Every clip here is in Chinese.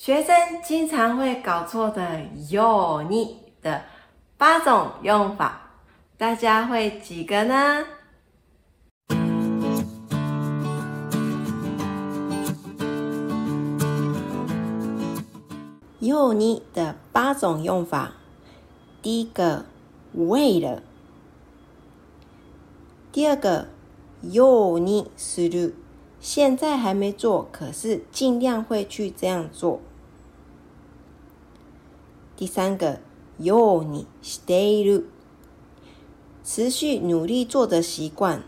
学生经常会搞错的“よ你”的八种用法，大家会几个呢？よ你的八种用法，第一个为了，第二个よにする，现在还没做，可是尽量会去这样做。 第三个よにしている，持续努力做的习惯。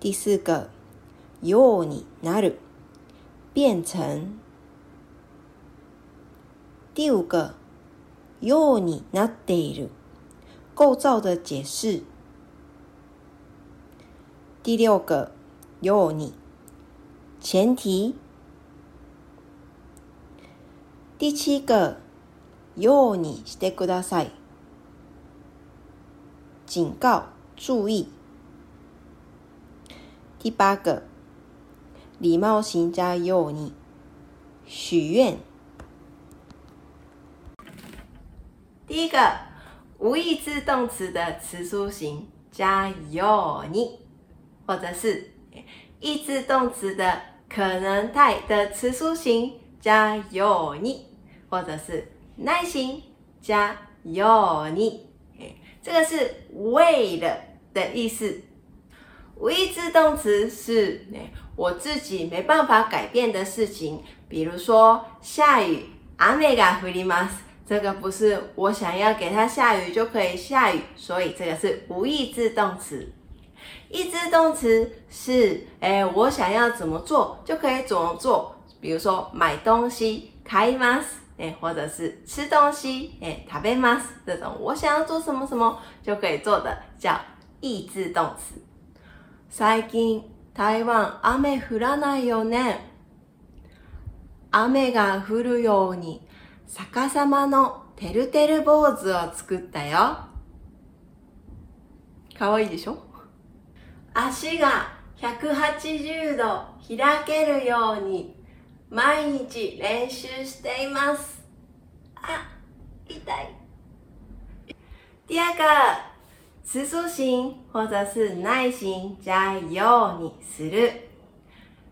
第四个よになる。变成第五个ようになっている构造的解释。第六个ように前提。 第七个ようにしてください警告注意。第八个。礼貌型加ように许愿。第一个无意志动词的词书形加ように，或者是意志动词的可能态的词书形 加ように，或者是耐心加ように。这个是为了的意思。无意志动词是我自己没办法改变的事情，比如说下雨，阿美嘎回里马斯，这个不是我想要给它下雨就可以下雨，所以这个是无意志动词。意志动词是，哎，我想要怎么做就可以怎么做， 比如说买东西，开马斯，哎，或者是吃东西，哎，食べ马斯，这种我想要做什么什么就可以做的，叫意志动词。最近台湾雨降らないよね。雨が降るように逆さまのてるてる坊主を作ったよ。かわいいでしょ足が180度開けるように毎日練習しています。あ、痛い。第二个词书型或者是耐心加油你する。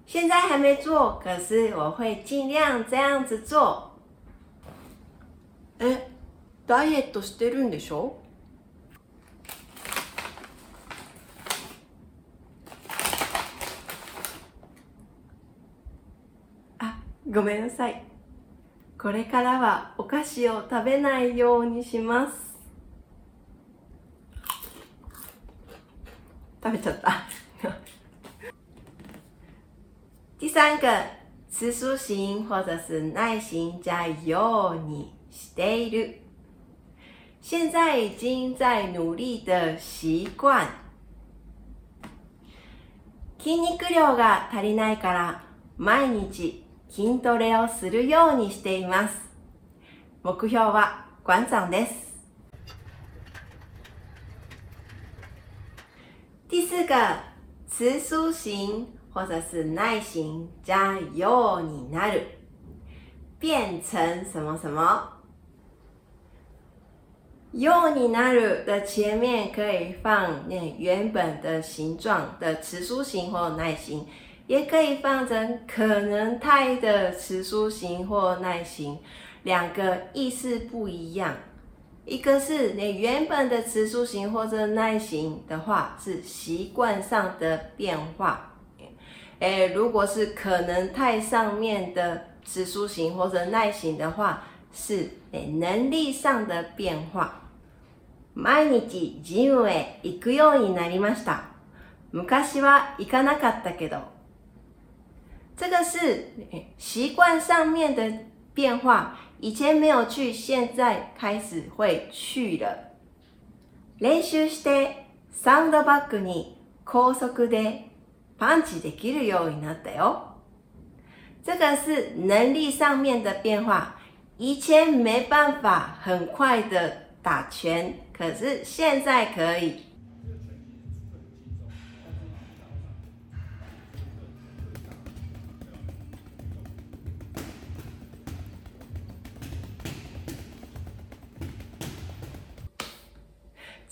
现在还没做，可是我会尽量这样子做。え、ダイエットしてるんでしょあ、ごめんなさい。これからはお菓子を食べないようにします。食べちゃった。第三个词书形或者是耐心加ようにしている。现在已经在努力的习惯。筋肉量が足りないから毎日筋トレをするようにしています。目標は馆長です。第四个词书形或者是耐形加ようになる，变成什么什么？ようになる的前面可以放那原本的形状的词书形或耐形，也可以放成可能态的词书形或耐形，两个意思不一样。一个是你原本的词书形或者耐形的话，是习惯上的变化。哎，如果是可能态上面的词书形或者耐形的话，是哎能力上的变化。毎日ジムへ行くようになりました。昔は行かなかったけど。 这个是习惯上面的变化。以前没有去，现在开始会去了。練習してサンドバッグに高速でパンチできるようになったよ。这个是能力上面的变化。以前没办法很快的打拳，可是现在可以。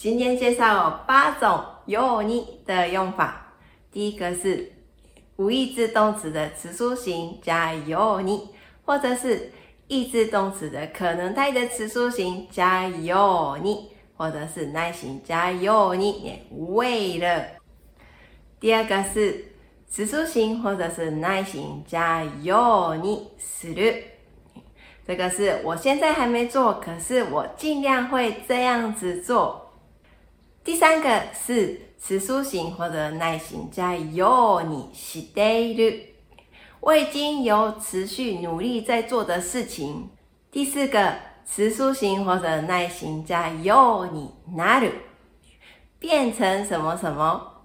今天介绍八种有你的用法。第一个是无意志动词的词书形加有你，或者是意志动词的可能态的词书形加有你，或者是耐心加有你，为了。第二个是词书形或者是耐心加有你する。这个是我现在还没做，可是我尽量会这样子做。第三个是词书形或者耐心加有你している。我已经有持续努力在做的事情。第四个词书形或者耐心加有你なる，变成什么什么。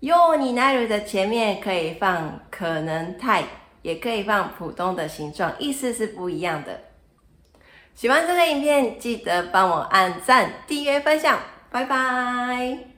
有你なる的前面可以放可能态。也可以放普通的形状，意思是不一样的。喜欢这个影片，记得帮我按赞、订阅、分享， 拜拜。